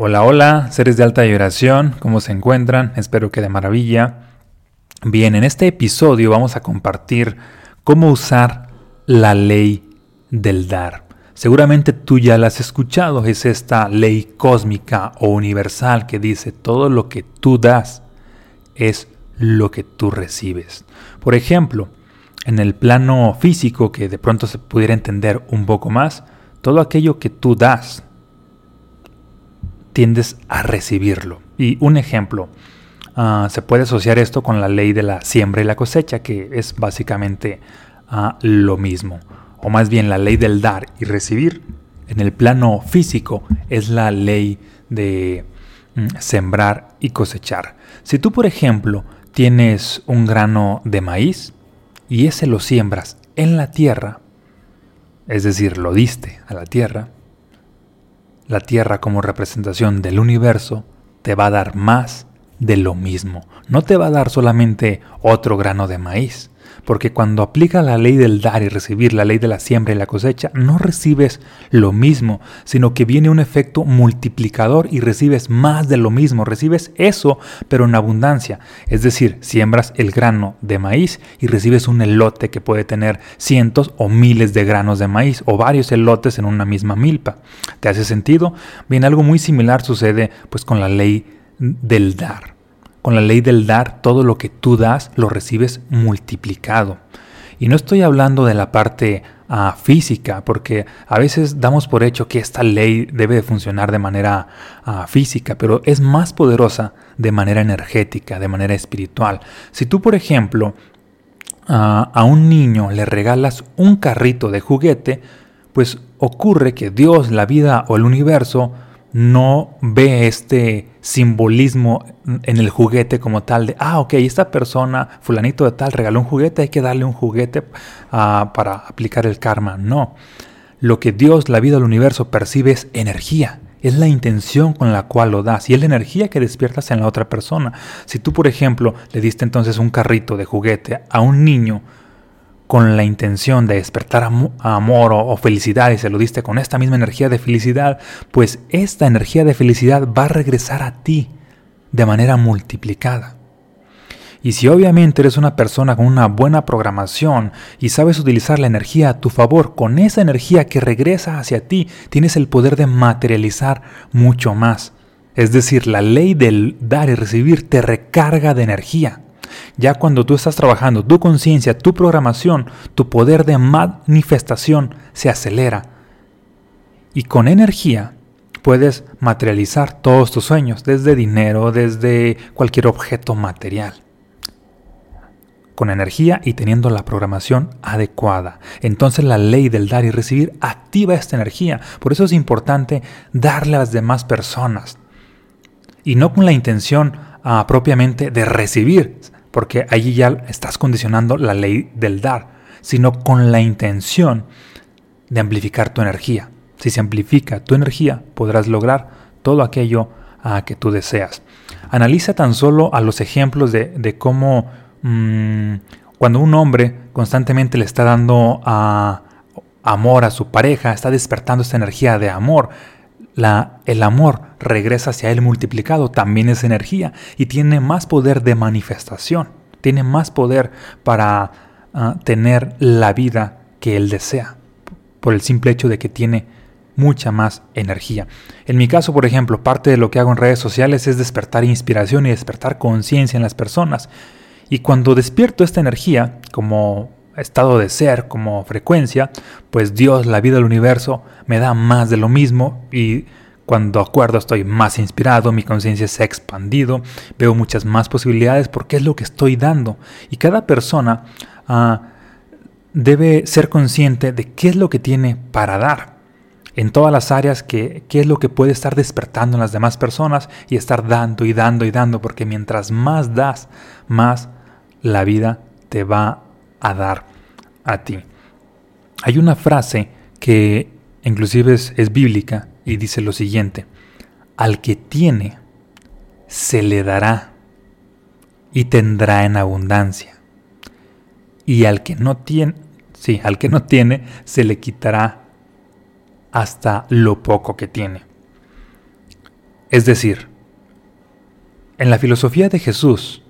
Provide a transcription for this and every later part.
Hola, hola, seres de alta vibración, ¿cómo se encuentran? Espero que de maravilla. Bien, en este episodio vamos a compartir cómo usar la ley del dar. Seguramente tú ya la has escuchado, es esta ley cósmica o universal que dice todo lo que tú das es lo que tú recibes. Por ejemplo, en el plano físico, que de pronto se pudiera entender un poco más, todo aquello que tú das, tiendes a recibirlo. Y un ejemplo, ah, se puede asociar esto con la ley de la siembra y la cosecha, que es básicamente ah, lo mismo, o más bien la ley del dar y recibir. En el plano físico es la ley de mm, sembrar y cosechar. Si tú, por ejemplo, tienes un grano de maíz y ese lo siembras en la tierra, es decir, lo diste a la tierra, la Tierra como representación del universo te va a dar más de lo mismo. No te va a dar solamente otro grano de maíz, porque cuando aplica la ley del dar y recibir, la ley de la siembra y la cosecha, no recibes lo mismo, sino que viene un efecto multiplicador y recibes más de lo mismo, recibes eso, pero en abundancia. Es decir, siembras el grano de maíz y recibes un elote que puede tener cientos o miles de granos de maíz o varios elotes en una misma milpa. ¿Te hace sentido? Bien, algo muy similar sucede pues con la ley del dar. Con la ley del dar, todo lo que tú das lo recibes multiplicado. Y no estoy hablando de la parte ah, física, porque a veces damos por hecho que esta ley debe de funcionar de manera ah, física, pero es más poderosa de manera energética, de manera espiritual. Si tú, por ejemplo, ah, a un niño le regalas un carrito de juguete, pues ocurre que Dios, la vida o el universo no ve este simbolismo en el juguete como tal de, ah, ok, esta persona, fulanito de tal, regaló un juguete, hay que darle un juguete ah, para aplicar el karma. No, lo que Dios, la vida, el universo percibe es energía. Es la intención con la cual lo das y es la energía que despiertas en la otra persona. Si tú, por ejemplo, le diste entonces un carrito de juguete a un niño, con la intención de despertar amor o, felicidad y se lo diste con esta misma energía de felicidad, pues esta energía de felicidad va a regresar a ti de manera multiplicada. Y si obviamente eres una persona con una buena programación y sabes utilizar la energía a tu favor, con esa energía que regresa hacia ti, tienes el poder de materializar mucho más. Es decir, la ley del dar y recibir te recarga de energía. Ya cuando tú estás trabajando tu conciencia, tu programación, tu poder de manifestación se acelera. Y con energía puedes materializar todos tus sueños, desde dinero, desde cualquier objeto material. Con energía y teniendo la programación adecuada. Entonces la ley del dar y recibir activa esta energía. Por eso es importante darle a las demás personas. Y no con la intención ah, propiamente de recibir, porque allí ya estás condicionando la ley del dar, sino con la intención de amplificar tu energía. Si se amplifica tu energía, podrás lograr todo aquello a que tú deseas. Analiza tan solo a los ejemplos de, cómo mm, cuando un hombre constantemente le está dando amor a su pareja, está despertando esta energía de amor, el amor regresa hacia él multiplicado, también es energía y tiene más poder de manifestación, tiene más poder para ah, tener la vida que él desea, por el simple hecho de que tiene mucha más energía. En mi caso, por ejemplo, parte de lo que hago en redes sociales es despertar inspiración y despertar conciencia en las personas. Y cuando despierto esta energía, como estado de ser, como frecuencia, pues Dios, la vida del universo, me da más de lo mismo y cuando acuerdo estoy más inspirado, mi conciencia se ha expandido, veo muchas más posibilidades porque es lo que estoy dando. Y cada persona ah, debe ser consciente de qué es lo que tiene para dar en todas las áreas, qué es lo que puede estar despertando en las demás personas y estar dando y dando y dando, porque mientras más das, más la vida te va a dar a ti. Hay una frase que inclusive es, bíblica y dice lo siguiente, al que tiene, se le dará y tendrá en abundancia. Y al que no tiene, sí, al que no tiene, se le quitará hasta lo poco que tiene. Es decir, en la filosofía de Jesús,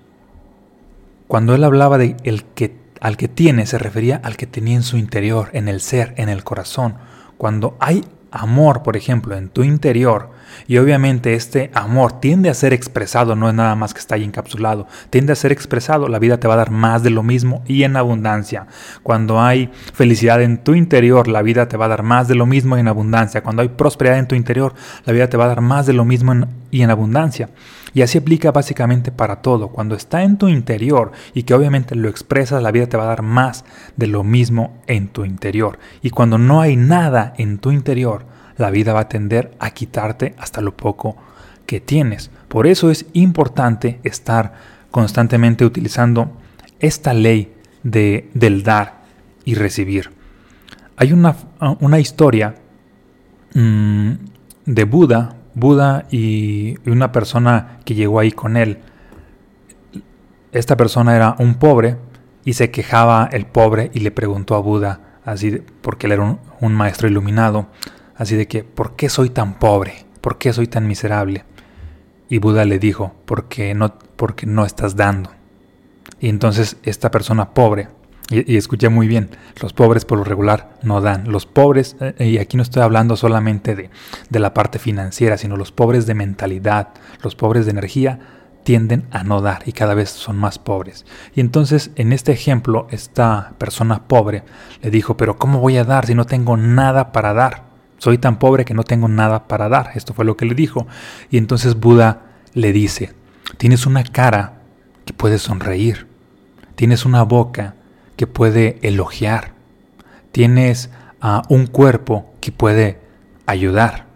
cuando él hablaba de el que al que tiene se refería al que tenía en su interior, en el ser, en el corazón. Cuando hay amor, por ejemplo, en tu interior, y obviamente este amor tiende a ser expresado, no es nada más que está ahí encapsulado, tiende a ser expresado, la vida te va a dar más de lo mismo y en abundancia. Cuando hay felicidad en tu interior, la vida te va a dar más de lo mismo y en abundancia. Cuando hay prosperidad en tu interior, la vida te va a dar más de lo mismo y en abundancia. Y así aplica básicamente para todo. Cuando está en tu interior y que obviamente lo expresas, la vida te va a dar más de lo mismo en tu interior. Y cuando no hay nada en tu interior, la vida va a tender a quitarte hasta lo poco que tienes. Por eso es importante estar constantemente utilizando esta ley de, del dar y recibir. Hay una, una historia mmm, de Buda, Buda y una persona que llegó ahí con él. Esta persona era un pobre y se quejaba el pobre y le preguntó a Buda, así porque él era un, maestro iluminado, así de que, ¿por qué soy tan pobre? ¿Por qué soy tan miserable? Y Buda le dijo, porque no, porque no estás dando. Y entonces esta persona pobre y, escuché muy bien, los pobres por lo regular no dan. Los pobres, eh, y aquí no estoy hablando solamente de, de la parte financiera, sino los pobres de mentalidad, los pobres de energía, tienden a no dar y cada vez son más pobres. Y entonces en este ejemplo, esta persona pobre le dijo, pero ¿cómo voy a dar si no tengo nada para dar? Soy tan pobre que no tengo nada para dar. Esto fue lo que le dijo. Y entonces Buda le dice, tienes una cara que puede sonreír, tienes una boca que puede elogiar. Tienes a un cuerpo que puede ayudar.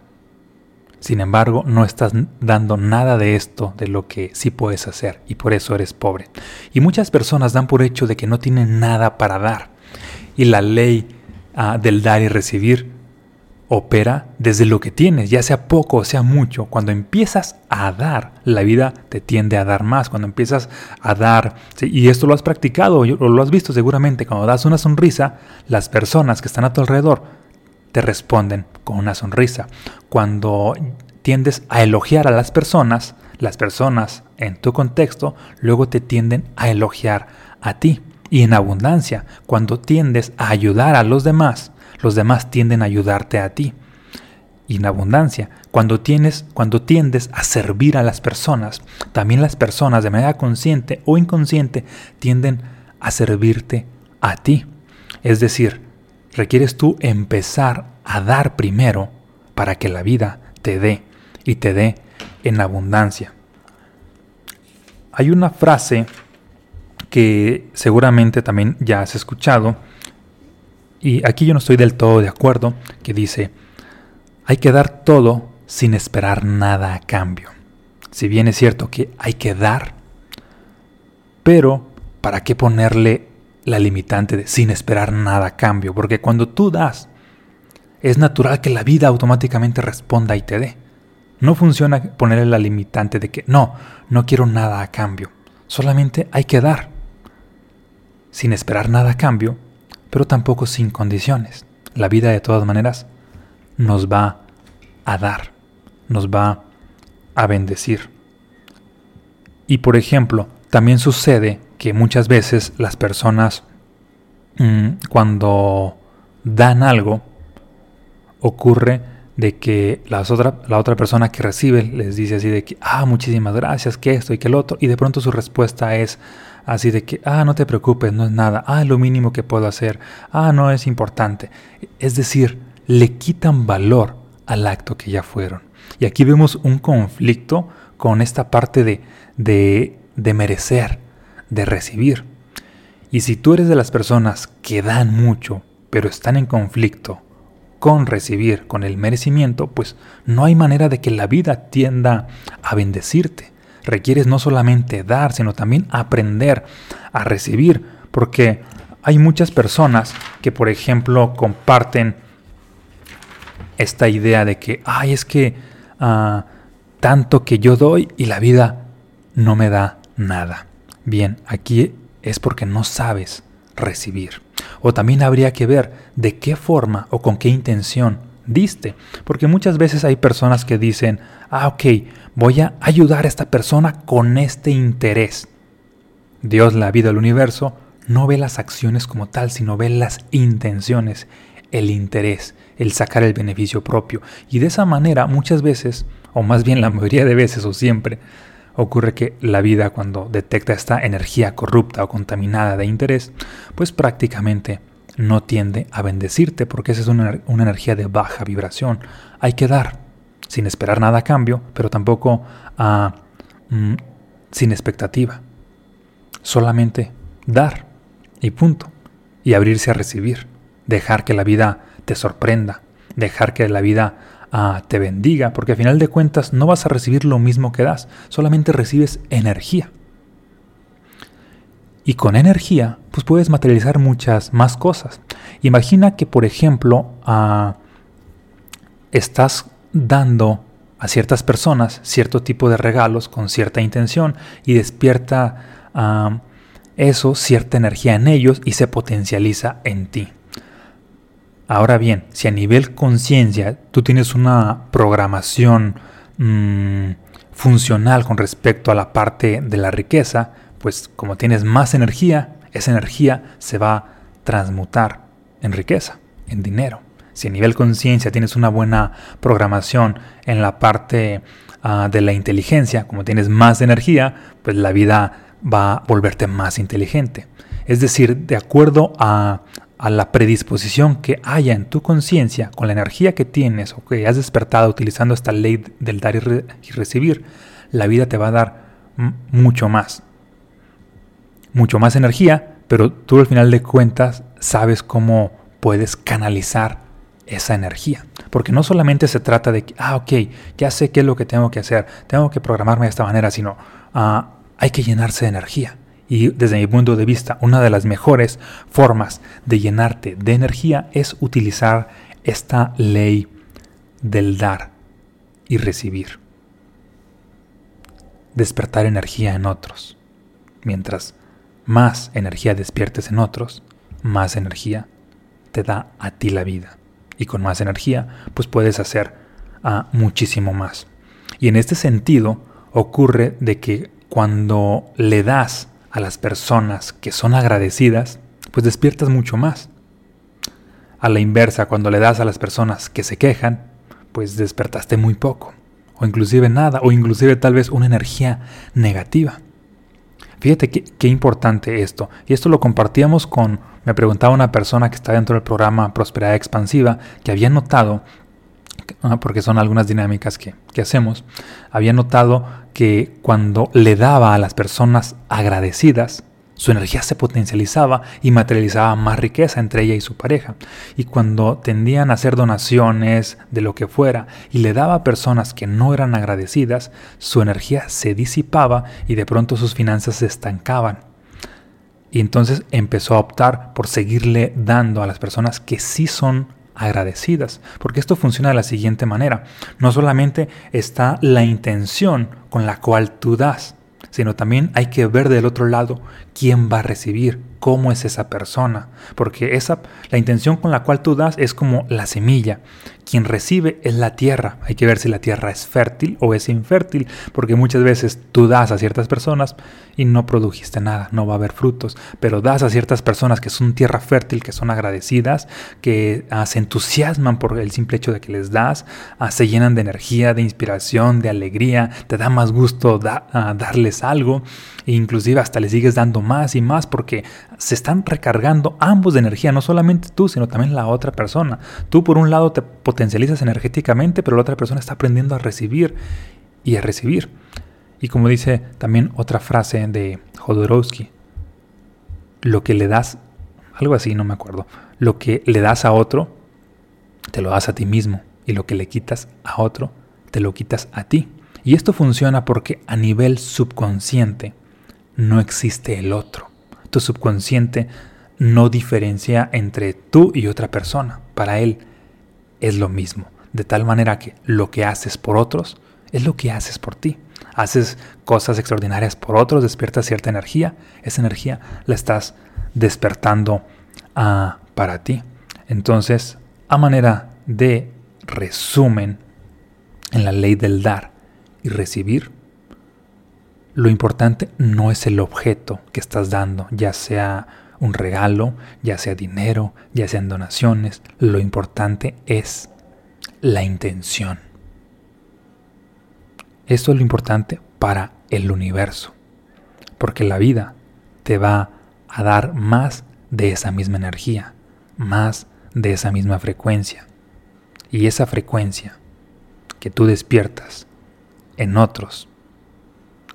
Sin embargo, no estás dando nada de esto de lo que sí puedes hacer y por eso eres pobre. Y muchas personas dan por hecho de que no tienen nada para dar. Y la ley ah, del dar y recibir opera desde lo que tienes, ya sea poco o sea mucho. Cuando empiezas a dar, la vida te tiende a dar más. Cuando empiezas a dar, y esto lo has practicado o lo has visto seguramente, cuando das una sonrisa, las personas que están a tu alrededor te responden con una sonrisa. Cuando tiendes a elogiar a las personas, las personas en tu contexto luego te tienden a elogiar a ti. Y en abundancia, cuando tiendes a ayudar a los demás, los demás tienden a ayudarte a ti. Y en abundancia, cuando, tienes, cuando tiendes a servir a las personas, también las personas de manera consciente o inconsciente tienden a servirte a ti. Es decir, requieres tú empezar a dar primero para que la vida te dé y te dé en abundancia. Hay una frase que seguramente también ya has escuchado, y aquí yo no estoy del todo de acuerdo, que dice, hay que dar todo sin esperar nada a cambio. Si bien es cierto que hay que dar, pero ¿para qué ponerle la limitante de sin esperar nada a cambio? Porque cuando tú das, es natural que la vida automáticamente responda y te dé. No funciona ponerle la limitante de que no, no quiero nada a cambio. Solamente hay que dar. Sin esperar nada a cambio, pero tampoco sin condiciones. La vida de todas maneras nos va a dar, nos va a bendecir. Y por ejemplo, también sucede que muchas veces las personas mm, cuando dan algo, ocurre de que la otra, la otra persona que recibe les dice así de que, ah, muchísimas gracias, que esto y que el otro, y de pronto su respuesta es, Así de que, ah, no te preocupes, no es nada, ah, lo mínimo que puedo hacer, ah, no es importante. Es decir, le quitan valor al acto que ya fueron. Y aquí vemos un conflicto con esta parte de, de, de merecer, de recibir. Y si tú eres de las personas que dan mucho, pero están en conflicto con recibir, con el merecimiento, pues no hay manera de que la vida tienda a bendecirte requieres no solamente dar, sino también aprender a recibir, porque hay muchas personas que, por ejemplo, comparten esta idea de que, ay, es que ah, tanto que yo doy y la vida no me da nada. Bien, aquí es porque no sabes recibir. O también habría que ver de qué forma o con qué intención diste. Porque muchas veces hay personas que dicen, ah, ok, voy a ayudar a esta persona con este interés. Dios, la vida, el universo, no ve las acciones como tal, sino ve las intenciones, el interés, el sacar el beneficio propio. Y de esa manera muchas veces, o más bien la mayoría de veces o siempre, ocurre que la vida cuando detecta esta energía corrupta o contaminada de interés, pues prácticamente no tiende a bendecirte porque esa es una, energía de baja vibración. Hay que dar sin esperar nada a cambio, pero tampoco ah, mm, sin expectativa. Solamente dar y punto. Y abrirse a recibir. Dejar que la vida te sorprenda. Dejar que la vida ah, te bendiga, porque al final de cuentas no vas a recibir lo mismo que das, solamente recibes energía. Y con energía, pues puedes materializar muchas más cosas. Imagina que, por ejemplo, ah, estás dando a ciertas personas cierto tipo de regalos con cierta intención y despierta ah, eso cierta energía en ellos y se potencializa en ti. Ahora bien, si a nivel conciencia tú tienes una programación mm, funcional con respecto a la parte de la riqueza, pues como tienes más energía, esa energía se va a transmutar en riqueza, en dinero. Si a nivel conciencia tienes una buena programación en la parte ah, de la inteligencia, como tienes más energía, pues la vida va a volverte más inteligente. Es decir, de acuerdo a, a la predisposición que haya en tu conciencia, con la energía que tienes o que has despertado utilizando esta ley del dar y, recibir, la vida te va a dar mucho más mucho más energía, pero tú al final de cuentas sabes cómo puedes canalizar esa energía. Porque no solamente se trata de que, ah, ok, ya sé qué es lo que tengo que hacer, tengo que programarme de esta manera, sino ah, hay que llenarse de energía. Y desde mi punto de vista, una de las mejores formas de llenarte de energía es utilizar esta ley del dar y recibir. Despertar energía en otros. Mientras más energía despiertes en otros, más energía te da a ti la vida. Y con más energía, pues puedes hacer a muchísimo más. Y en este sentido, ocurre de que cuando le das a las personas que son agradecidas, pues despiertas mucho más. A la inversa, cuando le das a las personas que se quejan, pues despertaste muy poco, o inclusive nada, o inclusive tal vez una energía negativa. Fíjate qué, importante esto. Y esto lo compartíamos con, me preguntaba una persona que está dentro del programa Prosperidad Expansiva, que había notado, ah, porque son algunas dinámicas que, que hacemos, había notado que cuando le daba a las personas agradecidas, su energía se potencializaba y materializaba más riqueza entre ella y su pareja. Y cuando tendían a hacer donaciones de lo que fuera y le daba a personas que no eran agradecidas, su energía se disipaba y de pronto sus finanzas se estancaban. Y entonces empezó a optar por seguirle dando a las personas que sí son agradecidas, porque esto funciona de la siguiente manera. No solamente está la intención con la cual tú das, sino también hay que ver del otro lado quién va a recibir, cómo es esa persona, porque esa la intención con la cual tú das es como la semilla. Quien recibe es la tierra. Hay que ver si la tierra es fértil o es infértil, porque muchas veces tú das a ciertas personas y no produjiste nada, no va a haber frutos, pero das a ciertas personas que son tierra fértil, que son agradecidas, que ah, se entusiasman por el simple hecho de que les das, ah, se llenan de energía, de inspiración, de alegría, te da más gusto ah, darles algo e inclusive hasta les sigues dando más y más porque se están recargando ambos de energía, no solamente tú, sino también la otra persona. Tú por un lado te potencializas energéticamente, pero la otra persona está aprendiendo a recibir y a recibir. Y como dice también otra frase de Jodorowsky, lo que le das, algo así, no me acuerdo, lo que le das a otro, te lo das a ti mismo. Y lo que le quitas a otro, te lo quitas a ti. Y esto funciona porque a nivel subconsciente, no existe el otro. Tu subconsciente no diferencia entre tú y otra persona. Para él es lo mismo. De tal manera que lo que haces por otros es lo que haces por ti. Haces cosas extraordinarias por otros, despiertas cierta energía. Esa energía la estás despertando ah, para ti. Entonces, a manera de resumen en la ley del dar y recibir, lo importante no es el objeto que estás dando, ya sea un regalo, ya sea dinero, ya sean donaciones, lo importante es la intención. Esto es lo importante para el universo, porque la vida te va a dar más de esa misma energía, más de esa misma frecuencia. Y esa frecuencia que tú despiertas en otros,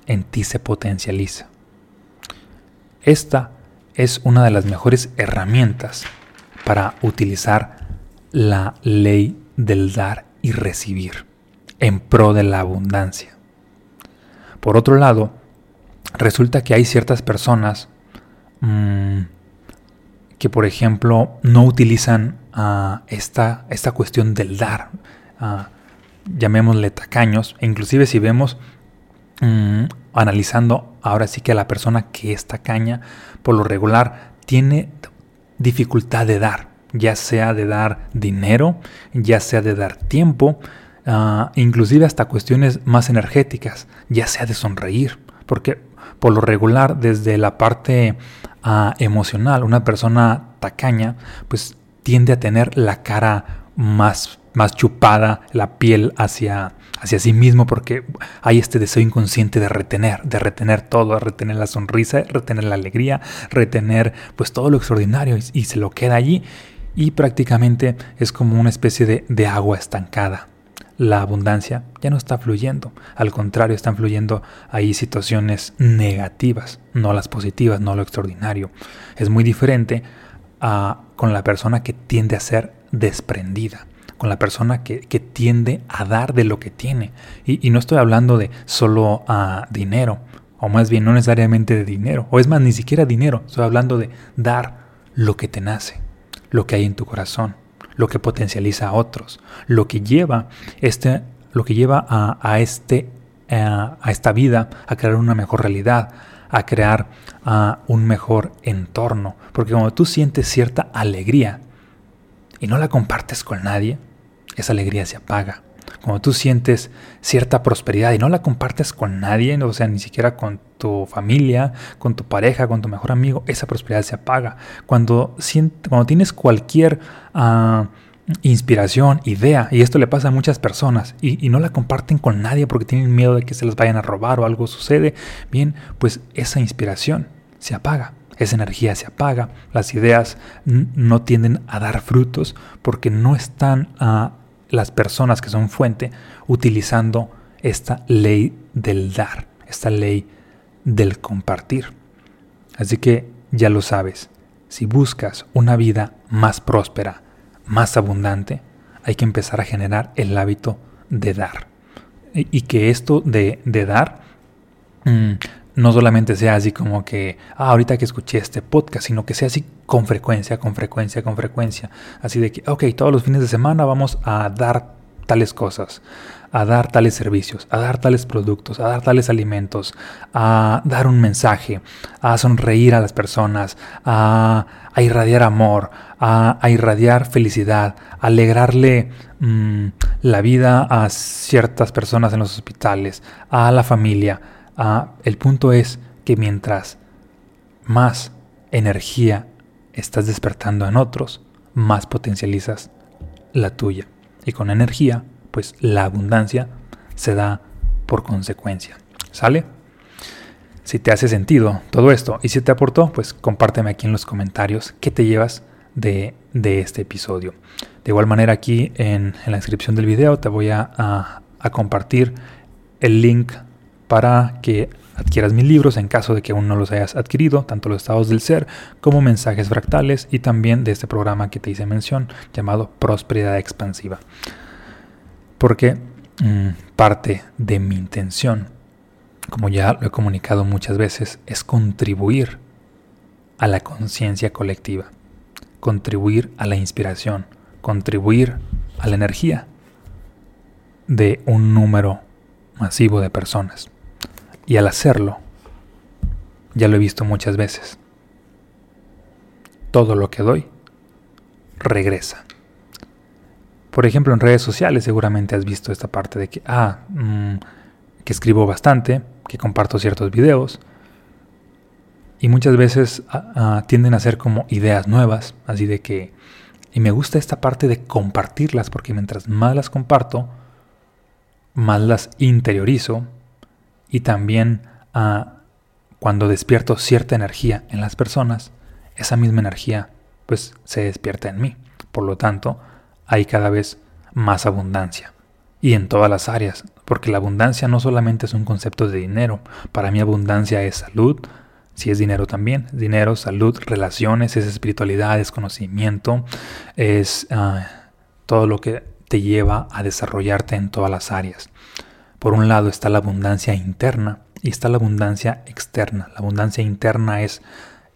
en ti se potencializa. Esta es una de las mejores herramientas para utilizar la ley del dar y recibir en pro de la abundancia. Por otro lado, resulta que hay ciertas personas mmm, que, por ejemplo, no utilizan uh, esta, esta, cuestión del dar, uh, llamémosle tacaños, inclusive si vemos um, analizando ahora sí que a la persona que es tacaña, por lo regular, tiene dificultad de dar, ya sea de dar dinero, ya sea de dar tiempo, uh, inclusive hasta cuestiones más energéticas, ya sea de sonreír, porque por lo regular desde la parte emocional. Una persona tacaña pues tiende a tener la cara más, más chupada, la piel hacia, hacia sí mismo porque hay este deseo inconsciente de retener, de retener todo, de retener la sonrisa, retener la alegría, retener pues todo lo extraordinario y, se lo queda allí y prácticamente es como una especie de, de agua estancada la abundancia ya no está fluyendo. Al contrario, están fluyendo ahí situaciones negativas, no las positivas, no lo extraordinario. Es muy diferente a, con la persona que tiende a ser desprendida, con la persona que, tiende a dar de lo que tiene. Y, no estoy hablando de solo a dinero, o más bien no necesariamente de dinero, o es más, ni siquiera dinero, estoy hablando de dar lo que te nace, lo que hay en tu corazón lo que potencializa a otros, lo que lleva, este, lo que lleva a, este, eh, a esta vida a crear una mejor realidad, a crear un mejor entorno. Porque cuando tú sientes cierta alegría y no la compartes con nadie, esa alegría se apaga. Cuando tú sientes cierta prosperidad y no la compartes con nadie, o sea, ni siquiera con tu familia, con tu pareja, con tu mejor amigo, esa prosperidad se apaga. Cuando, cuando tienes cualquier ah, inspiración, idea, y esto le pasa a muchas personas, y, no la comparten con nadie porque tienen miedo de que se las vayan a robar o algo sucede, bien, pues esa inspiración se apaga esa energía se apaga, las ideas no tienden a dar frutos porque no están uh, las personas que son fuente utilizando esta ley del dar, esta ley del compartir. Así que ya lo sabes, si buscas una vida más próspera, más abundante, hay que empezar a generar el hábito de dar. Y, que esto de, dar mm, no solamente sea así como que, ah, ahorita que escuché este podcast, sino que sea así con frecuencia, con frecuencia, con frecuencia. Así de que, ok, todos los fines de semana vamos a dar tales cosas, a dar tales servicios, a dar tales productos, a dar tales alimentos, a dar un mensaje, a sonreír a las personas, a, irradiar amor, a, irradiar felicidad, a alegrarle mm, la vida a ciertas personas en los hospitales, a la familia Ah, el punto es que mientras más energía estás despertando en otros, más potencializas la tuya. Y con energía, pues la abundancia se da por consecuencia. ¿Sale? Si te hace sentido todo esto y si te aportó, pues compárteme aquí en los comentarios qué te llevas de, este episodio. De igual manera aquí en, la descripción del video te voy a, a compartir el link para que adquieras mis libros en caso de que aún no los hayas adquirido, tanto los estados del ser como mensajes fractales y también de este programa que te hice mención llamado Prosperidad Expansiva. Porque mm, parte de mi intención, como ya lo he comunicado muchas veces, es contribuir a la conciencia colectiva, contribuir a la inspiración, contribuir a la energía de un número masivo de personas. Y al hacerlo, ya lo he visto muchas veces, todo lo que doy regresa. Por ejemplo, en redes sociales seguramente has visto esta parte de que, ah, mm, que escribo bastante, que comparto ciertos videos, y muchas veces ah, ah, tienden a ser como ideas nuevas, así de que... Y me gusta esta parte de compartirlas, porque mientras más las comparto, más las interiorizo y también ah, cuando despierto cierta energía en las personas, esa misma energía pues se despierta en mí. Por lo tanto, hay cada vez más abundancia. Y en todas las áreas, porque la abundancia no solamente es un concepto de dinero, para mí abundancia es salud, si es dinero también, dinero, salud, relaciones, es espiritualidad, es conocimiento, es ah, todo lo que te lleva a desarrollarte en todas las áreas. Por un lado está la abundancia interna y está la abundancia externa. La abundancia interna es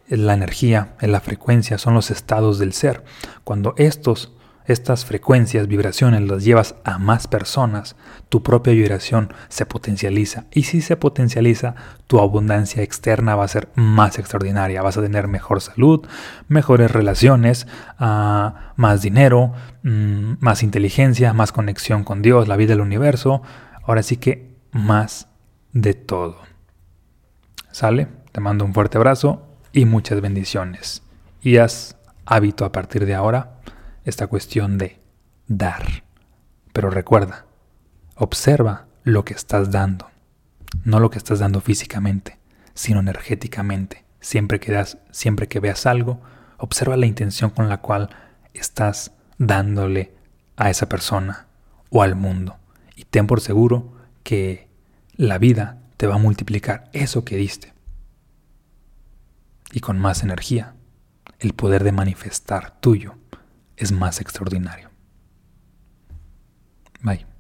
la energía, es la frecuencia, son los estados del ser. Cuando estos estas frecuencias, vibraciones, las llevas a más personas, tu propia vibración se potencializa. Y si se potencializa, tu abundancia externa va a ser más extraordinaria. Vas a tener mejor salud, mejores relaciones, ah, más dinero, mm, más inteligencia, más conexión con Dios, la vida del universo. Ahora sí que más de todo. ¿Sale? Te mando un fuerte abrazo y muchas bendiciones. Y haz hábito a partir de ahora esta cuestión de dar. Pero recuerda, observa lo que estás dando, no lo que estás dando físicamente, sino energéticamente. Siempre que, das, siempre que veas algo, observa la intención con la cual estás dándole a esa persona o al mundo. Y ten por seguro que la vida te va a multiplicar eso que diste. Y con más energía, el poder de manifestar tuyo es más extraordinario. Bye.